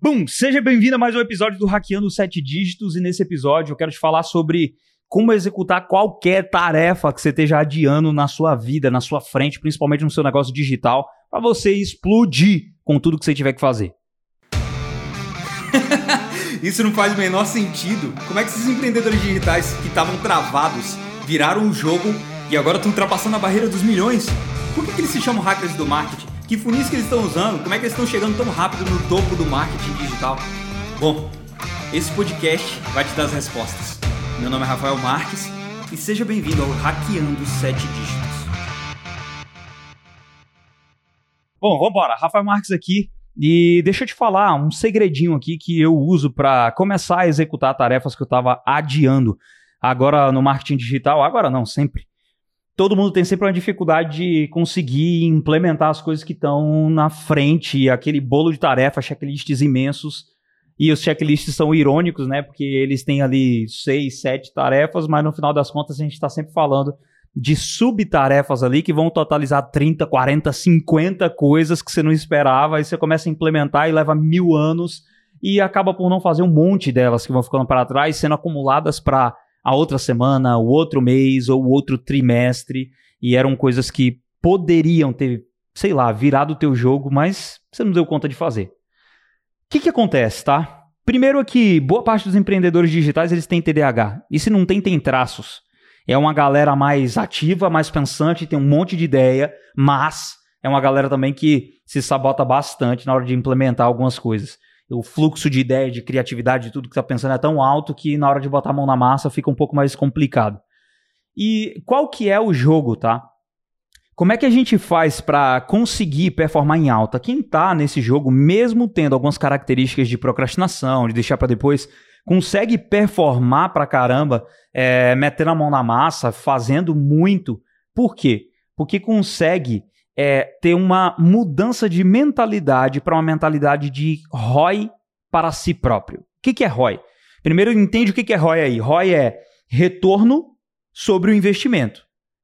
Bum! Seja bem-vindo a mais um episódio do Hackeando 7 Dígitos e nesse episódio eu quero te falar sobre como executar qualquer tarefa que você esteja adiando na sua vida, na sua frente, principalmente no seu negócio digital, para você explodir com tudo que você tiver que fazer. Isso não faz o menor sentido. Como é que esses empreendedores digitais que estavam travados viraram o jogo e agora estão ultrapassando a barreira dos milhões? Por que, que eles se chamam hackers do marketing? Que funis que eles estão usando? Como é que eles estão chegando tão rápido no topo do marketing digital? Bom, esse podcast vai te dar as respostas. Meu nome é Rafael Marques e seja bem-vindo ao Hackeando 7 Dígitos. Bom, vamos embora. Rafael Marques aqui. E deixa eu te falar um segredinho aqui que eu uso para começar a executar tarefas que eu estava adiando agora no marketing digital. Agora não, sempre todo mundo tem sempre uma dificuldade de conseguir implementar as coisas que estão na frente, aquele bolo de tarefas, checklists imensos. E os checklists são irônicos, né? Porque eles têm ali seis, sete tarefas, mas no final das contas a gente está sempre falando de subtarefas ali que vão totalizar 30, 40, 50 coisas que você não esperava. Aí você começa a implementar e leva mil anos e acaba por não fazer um monte delas que vão ficando para trás, sendo acumuladas para a outra semana, o outro mês ou o outro trimestre, e eram coisas que poderiam ter, sei lá, virado o teu jogo, mas você não deu conta de fazer. O que, que acontece, tá? Primeiro é que boa parte dos empreendedores digitais eles têm TDAH. E se não tem, tem traços. É uma galera mais ativa, mais pensante, tem um monte de ideia, mas é uma galera também que se sabota bastante na hora de implementar algumas coisas o fluxo de ideia, de criatividade, de tudo que está pensando é tão alto que na hora de botar a mão na massa fica um pouco mais complicado. E qual que é o jogo, tá? Como é que a gente faz para conseguir performar em alta? Quem está nesse jogo, mesmo tendo algumas características de procrastinação, de deixar para depois, consegue performar para caramba, é, metendo a mão na massa, fazendo muito. Por quê? Porque consegue é ter uma mudança de mentalidade para uma mentalidade de ROI para si próprio. O que, que é ROI? Primeiro, entende o que, que é ROI aí. ROI é retorno sobre o investimento.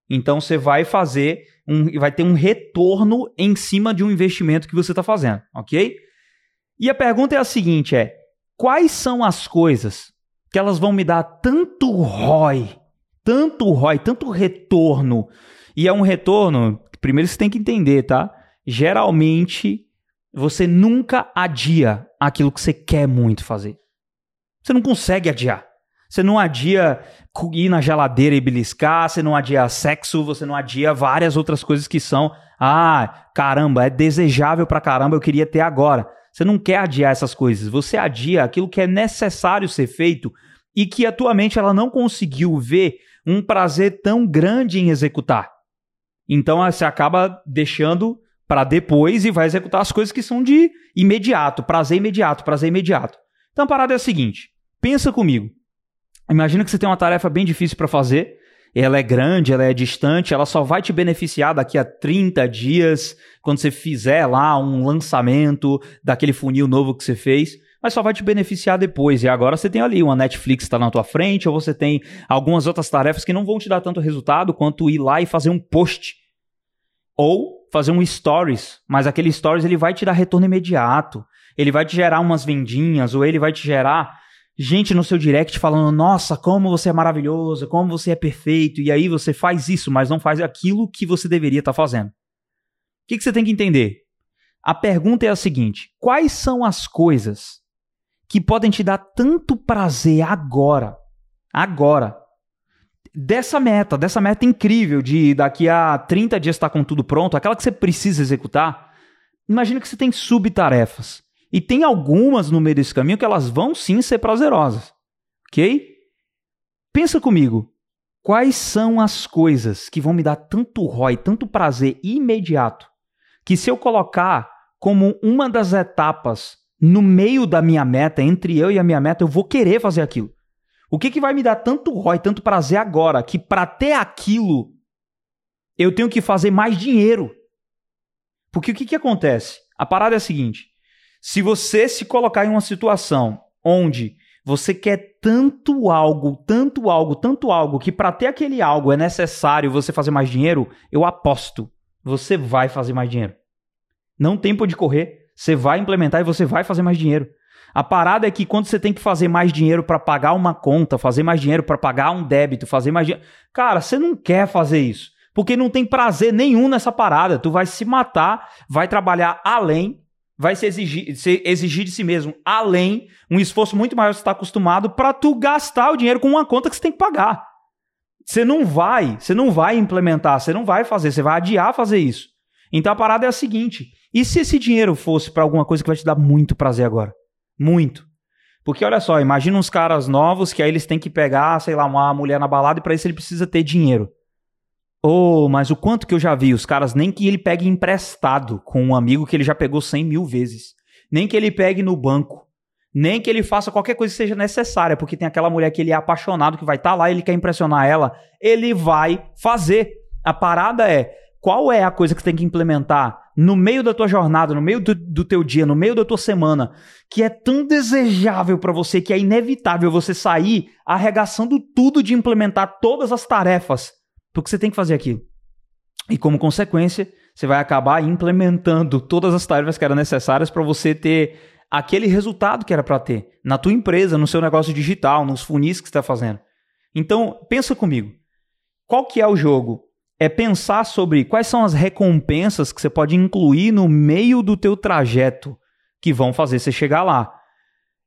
Então, você vai fazer um, vai ter um retorno em cima de um investimento que você está fazendo, ok? E a pergunta é a seguinte: é quais são as coisas que elas vão me dar tanto ROI, tanto ROI, tanto retorno? E é um retorno primeiro você tem que entender, tá? Geralmente, você nunca adia aquilo que você quer muito fazer. Você não consegue adiar. Você não adia ir na geladeira e beliscar, você não adia sexo, você não adia várias outras coisas que são, ah, caramba, é desejável pra caramba, eu queria ter agora. Você não quer adiar essas coisas, você adia aquilo que é necessário ser feito e que atualmente ela não conseguiu ver um prazer tão grande em executar. Então você acaba deixando para depois e vai executar as coisas que são de imediato, prazer imediato, prazer imediato. Então a parada é a seguinte: pensa comigo. Imagina que você tem uma tarefa bem difícil para fazer, ela é grande, ela é distante, ela só vai te beneficiar daqui a 30 dias, quando você fizer lá um lançamento daquele funil novo que você fez mas só vai te beneficiar depois. E agora você tem ali uma Netflix está na tua frente, ou você tem algumas outras tarefas que não vão te dar tanto resultado quanto ir lá e fazer um post. Ou fazer um stories, mas aquele stories ele vai te dar retorno imediato. Ele vai te gerar umas vendinhas, ou ele vai te gerar gente no seu direct falando: Nossa, como você é maravilhoso, como você é perfeito. E aí você faz isso, mas não faz aquilo que você deveria estar tá fazendo. O que, que você tem que entender? A pergunta é a seguinte: quais são as coisas que podem te dar tanto prazer agora, agora, dessa meta, dessa meta incrível de daqui a 30 dias estar tá com tudo pronto, aquela que você precisa executar. Imagina que você tem subtarefas. E tem algumas no meio desse caminho que elas vão sim ser prazerosas. Ok? Pensa comigo. Quais são as coisas que vão me dar tanto ROI, tanto prazer imediato, que se eu colocar como uma das etapas no meio da minha meta, entre eu e a minha meta, eu vou querer fazer aquilo. O que, que vai me dar tanto ROI, tanto prazer agora, que para ter aquilo eu tenho que fazer mais dinheiro? Porque o que, que acontece? A parada é a seguinte: se você se colocar em uma situação onde você quer tanto algo, tanto algo, tanto algo, que para ter aquele algo é necessário você fazer mais dinheiro, eu aposto, você vai fazer mais dinheiro. Não tem por de correr. Você vai implementar e você vai fazer mais dinheiro. A parada é que quando você tem que fazer mais dinheiro para pagar uma conta, fazer mais dinheiro para pagar um débito, fazer mais dinheiro. Cara, você não quer fazer isso. Porque não tem prazer nenhum nessa parada. Tu vai se matar, vai trabalhar além, vai se exigir, se exigir de si mesmo além, um esforço muito maior que você está acostumado para tu gastar o dinheiro com uma conta que você tem que pagar. Você não vai, você não vai implementar, você não vai fazer, você vai adiar fazer isso. Então a parada é a seguinte: e se esse dinheiro fosse para alguma coisa que vai te dar muito prazer agora? Muito. Porque olha só, imagina uns caras novos que aí eles têm que pegar, sei lá, uma mulher na balada e para isso ele precisa ter dinheiro. Oh, mas o quanto que eu já vi, os caras nem que ele pegue emprestado com um amigo que ele já pegou 100 mil vezes. Nem que ele pegue no banco. Nem que ele faça qualquer coisa que seja necessária, porque tem aquela mulher que ele é apaixonado, que vai estar tá lá, ele quer impressionar ela, ele vai fazer. A parada é, qual é a coisa que você tem que implementar no meio da tua jornada, no meio do, do teu dia, no meio da tua semana, que é tão desejável para você que é inevitável você sair arregaçando tudo de implementar todas as tarefas, porque você tem que fazer aquilo. E como consequência, você vai acabar implementando todas as tarefas que eram necessárias para você ter aquele resultado que era para ter na tua empresa, no seu negócio digital, nos funis que você está fazendo. Então, pensa comigo. Qual que é o jogo? É pensar sobre quais são as recompensas que você pode incluir no meio do teu trajeto que vão fazer você chegar lá.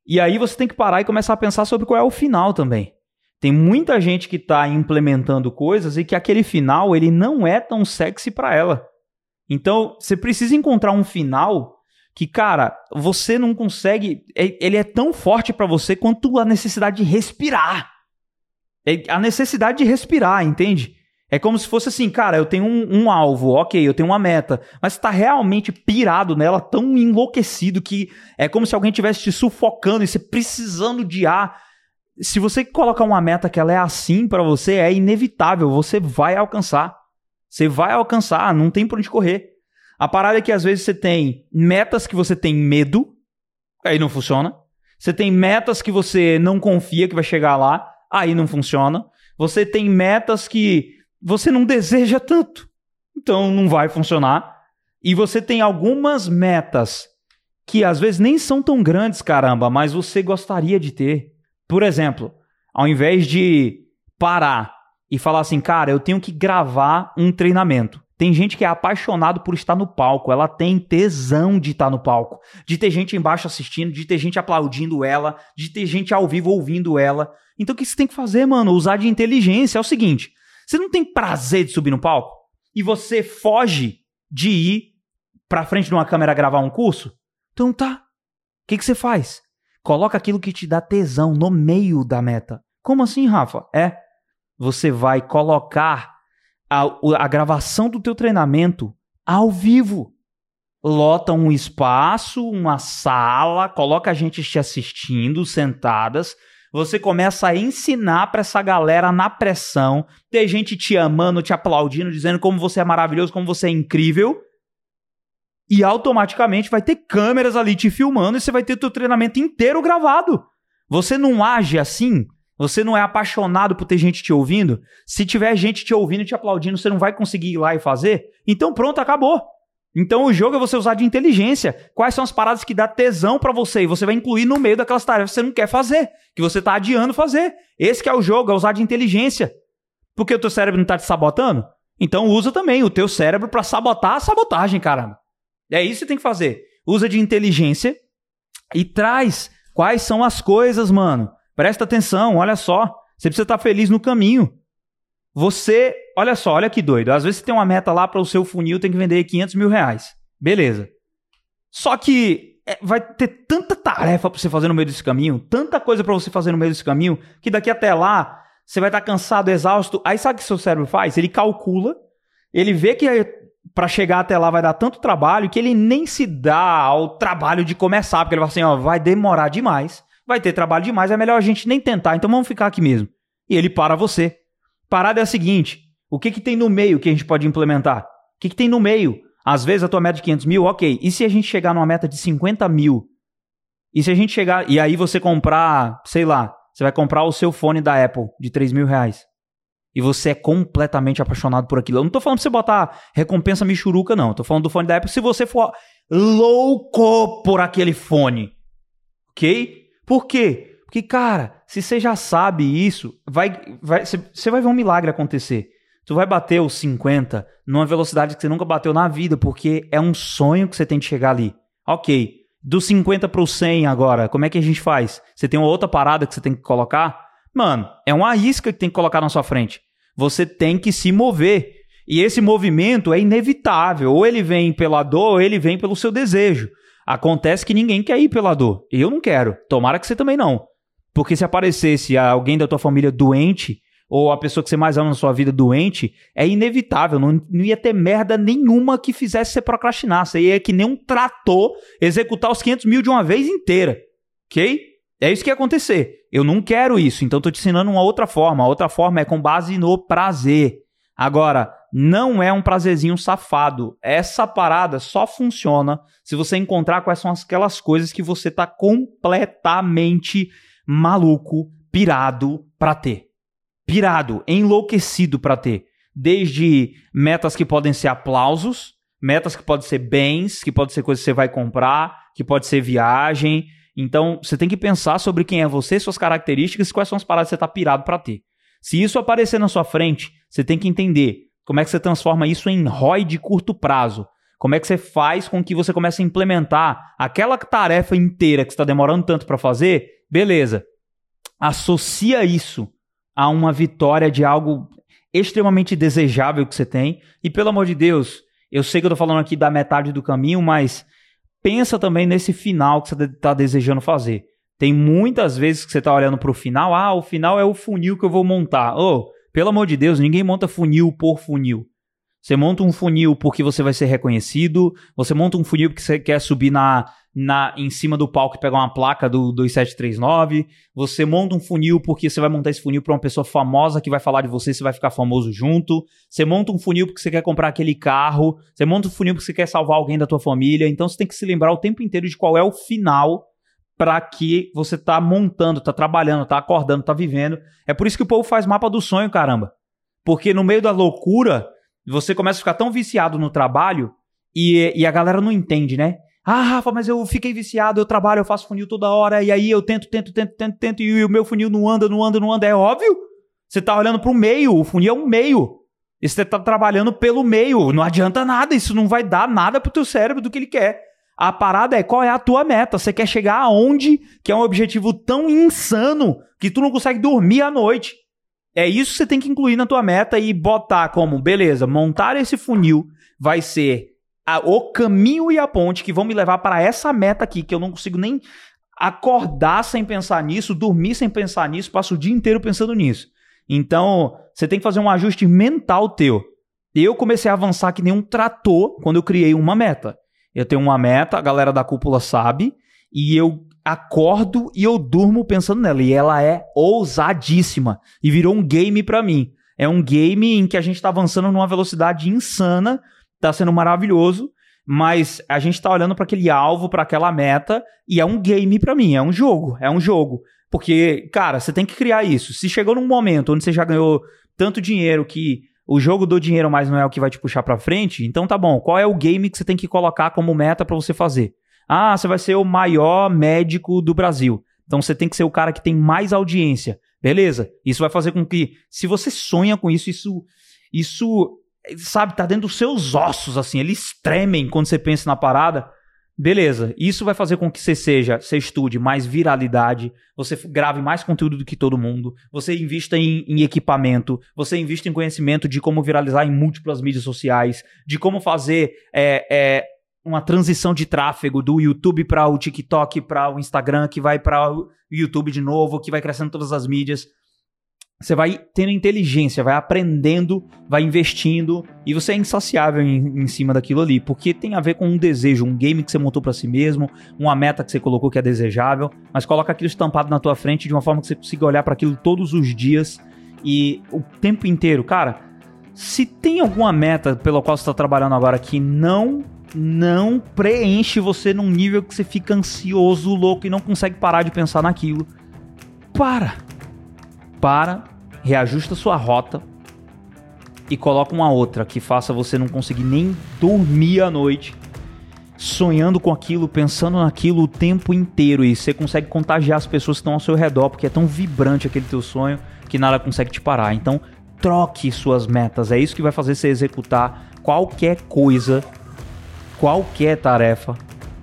E aí você tem que parar e começar a pensar sobre qual é o final também. Tem muita gente que está implementando coisas e que aquele final ele não é tão sexy para ela. Então você precisa encontrar um final que, cara, você não consegue. É, ele é tão forte para você quanto a necessidade de respirar. É a necessidade de respirar, entende? É como se fosse assim, cara, eu tenho um, um alvo, ok, eu tenho uma meta, mas tá realmente pirado nela, tão enlouquecido que é como se alguém estivesse te sufocando e você precisando de ar. Se você colocar uma meta que ela é assim para você, é inevitável, você vai alcançar. Você vai alcançar, não tem por onde correr. A parada é que às vezes você tem metas que você tem medo, aí não funciona. Você tem metas que você não confia que vai chegar lá, aí não funciona. Você tem metas que você não deseja tanto. Então não vai funcionar. E você tem algumas metas que às vezes nem são tão grandes, caramba, mas você gostaria de ter. Por exemplo, ao invés de parar e falar assim, cara, eu tenho que gravar um treinamento. Tem gente que é apaixonado por estar no palco, ela tem tesão de estar no palco, de ter gente embaixo assistindo, de ter gente aplaudindo ela, de ter gente ao vivo ouvindo ela. Então o que você tem que fazer, mano? Usar de inteligência. É o seguinte: você não tem prazer de subir no palco? E você foge de ir pra frente de uma câmera gravar um curso? Então tá. O que, que você faz? Coloca aquilo que te dá tesão no meio da meta. Como assim, Rafa? É. Você vai colocar a, a gravação do teu treinamento ao vivo. Lota um espaço, uma sala, coloca a gente te assistindo, sentadas, você começa a ensinar para essa galera na pressão, ter gente te amando, te aplaudindo, dizendo como você é maravilhoso, como você é incrível. E automaticamente vai ter câmeras ali te filmando e você vai ter teu treinamento inteiro gravado. Você não age assim? Você não é apaixonado por ter gente te ouvindo? Se tiver gente te ouvindo e te aplaudindo, você não vai conseguir ir lá e fazer? Então pronto, acabou. Então o jogo é você usar de inteligência. Quais são as paradas que dá tesão para você e você vai incluir no meio daquelas tarefas que você não quer fazer, que você tá adiando fazer. Esse que é o jogo, é usar de inteligência. Porque o teu cérebro não tá te sabotando? Então usa também o teu cérebro para sabotar a sabotagem, caramba. É isso que você tem que fazer. Usa de inteligência e traz quais são as coisas, mano. Presta atenção, olha só. Você precisa estar tá feliz no caminho. Você, olha só, olha que doido. Às vezes você tem uma meta lá para o seu funil, tem que vender 500 mil reais. Beleza. Só que é, vai ter tanta tarefa para você fazer no meio desse caminho, tanta coisa para você fazer no meio desse caminho, que daqui até lá você vai estar tá cansado, exausto. Aí sabe o que seu cérebro faz? Ele calcula, ele vê que para chegar até lá vai dar tanto trabalho que ele nem se dá ao trabalho de começar, porque ele vai assim, ó, vai demorar demais, vai ter trabalho demais, é melhor a gente nem tentar, então vamos ficar aqui mesmo. E ele para você. Parada é a seguinte: o que, que tem no meio que a gente pode implementar? O que, que tem no meio? Às vezes a tua meta de 500 mil, ok. E se a gente chegar numa meta de 50 mil? E se a gente chegar. E aí você comprar, sei lá, você vai comprar o seu fone da Apple de 3 mil reais. E você é completamente apaixonado por aquilo. Eu não tô falando pra você botar recompensa michuruca, não. Eu tô falando do fone da Apple se você for louco por aquele fone. ok? Por quê? Porque, cara, se você já sabe isso, vai, vai, você vai ver um milagre acontecer. Tu vai bater os 50 numa velocidade que você nunca bateu na vida, porque é um sonho que você tem de chegar ali. Ok, do 50 pro 100 agora, como é que a gente faz? Você tem uma outra parada que você tem que colocar? Mano, é uma isca que tem que colocar na sua frente. Você tem que se mover. E esse movimento é inevitável. Ou ele vem pela dor, ou ele vem pelo seu desejo. Acontece que ninguém quer ir pela dor. Eu não quero. Tomara que você também não. Porque se aparecesse alguém da tua família doente, ou a pessoa que você mais ama na sua vida doente, é inevitável. Não, não ia ter merda nenhuma que fizesse você procrastinar. Você ia que nem um trator executar os 500 mil de uma vez inteira. Ok? É isso que ia acontecer. Eu não quero isso, então estou te ensinando uma outra forma. A outra forma é com base no prazer. Agora, não é um prazerzinho safado. Essa parada só funciona se você encontrar quais são aquelas coisas que você tá completamente maluco, pirado para ter. Pirado, enlouquecido para ter. Desde metas que podem ser aplausos, metas que podem ser bens, que podem ser coisas que você vai comprar, que pode ser viagem. Então, você tem que pensar sobre quem é você, suas características e quais são as paradas que você tá pirado para ter. Se isso aparecer na sua frente, você tem que entender como é que você transforma isso em ROI de curto prazo. Como é que você faz com que você comece a implementar aquela tarefa inteira que está demorando tanto para fazer? Beleza. Associa isso a uma vitória de algo extremamente desejável que você tem. E pelo amor de Deus, eu sei que eu estou falando aqui da metade do caminho, mas pensa também nesse final que você está desejando fazer. Tem muitas vezes que você está olhando para o final, ah, o final é o funil que eu vou montar. Oh, pelo amor de Deus, ninguém monta funil por funil. Você monta um funil porque você vai ser reconhecido, você monta um funil porque você quer subir na, na em cima do palco e pegar uma placa do 2739, você monta um funil porque você vai montar esse funil para uma pessoa famosa que vai falar de você, você vai ficar famoso junto. Você monta um funil porque você quer comprar aquele carro, você monta um funil porque você quer salvar alguém da tua família, então você tem que se lembrar o tempo inteiro de qual é o final para que você tá montando, tá trabalhando, tá acordando, tá vivendo. É por isso que o povo faz mapa do sonho, caramba. Porque no meio da loucura, você começa a ficar tão viciado no trabalho e, e a galera não entende, né? Ah, Rafa, mas eu fiquei viciado, eu trabalho, eu faço funil toda hora, e aí eu tento, tento, tento, tento, tento, e o meu funil não anda, não anda, não anda. É óbvio. Você tá olhando pro meio, o funil é um meio. E você tá trabalhando pelo meio. Não adianta nada, isso não vai dar nada pro teu cérebro do que ele quer. A parada é qual é a tua meta. Você quer chegar aonde que é um objetivo tão insano que tu não consegue dormir à noite. É isso que você tem que incluir na tua meta e botar como, beleza, montar esse funil vai ser a, o caminho e a ponte que vão me levar para essa meta aqui, que eu não consigo nem acordar sem pensar nisso, dormir sem pensar nisso, passo o dia inteiro pensando nisso. Então, você tem que fazer um ajuste mental teu. Eu comecei a avançar que nem um trator quando eu criei uma meta. Eu tenho uma meta, a galera da cúpula sabe, e eu acordo e eu durmo pensando nela. E ela é ousadíssima. E virou um game para mim. É um game em que a gente tá avançando numa velocidade insana, tá sendo maravilhoso, mas a gente tá olhando para aquele alvo, para aquela meta, e é um game para mim, é um jogo, é um jogo. Porque, cara, você tem que criar isso. Se chegou num momento onde você já ganhou tanto dinheiro que o jogo do dinheiro mais não é o que vai te puxar para frente, então tá bom. Qual é o game que você tem que colocar como meta para você fazer? Ah, você vai ser o maior médico do Brasil. Então você tem que ser o cara que tem mais audiência. Beleza? Isso vai fazer com que, se você sonha com isso, isso, isso, sabe, tá dentro dos seus ossos, assim, eles tremem quando você pensa na parada. Beleza, isso vai fazer com que você seja, você estude mais viralidade, você grave mais conteúdo do que todo mundo, você invista em, em, equipamento, você invista em conhecimento de como viralizar em múltiplas mídias sociais, de como fazer é, é, uma transição de tráfego do YouTube para o TikTok, para o Instagram, que vai para o YouTube de novo, que vai crescendo todas as mídias. Você vai tendo inteligência, vai aprendendo, vai investindo e você é insaciável em, em, cima daquilo ali, porque tem a ver com um desejo, um game que você montou para si mesmo, uma meta que você colocou que é desejável, mas coloca aquilo estampado na tua frente de uma forma que você consiga olhar para aquilo todos os dias e o tempo inteiro. Cara, se tem alguma meta pela qual você está trabalhando agora que não não preenche você num nível que você fica ansioso, louco e não consegue parar de pensar naquilo, para para, reajusta sua rota e coloca uma outra que faça você não conseguir nem dormir à noite sonhando com aquilo, pensando naquilo o tempo inteiro e você consegue contagiar as pessoas que estão ao seu redor, porque é tão vibrante aquele teu sonho que nada consegue te parar. Então, troque suas metas. É isso que vai fazer você executar qualquer coisa, qualquer tarefa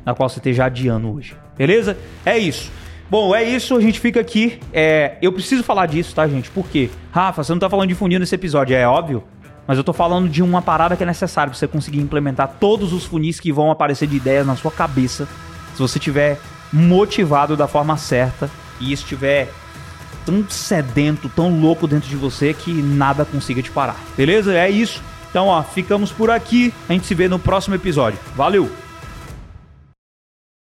na qual você esteja adiando hoje. Beleza? É isso. Bom, é isso, a gente fica aqui. É, eu preciso falar disso, tá, gente? Por quê? Rafa, você não tá falando de funil nesse episódio, é óbvio. Mas eu tô falando de uma parada que é necessária pra você conseguir implementar todos os funis que vão aparecer de ideias na sua cabeça. Se você tiver motivado da forma certa e estiver tão sedento, tão louco dentro de você que nada consiga te parar. Beleza? É isso. Então, ó, ficamos por aqui. A gente se vê no próximo episódio. Valeu!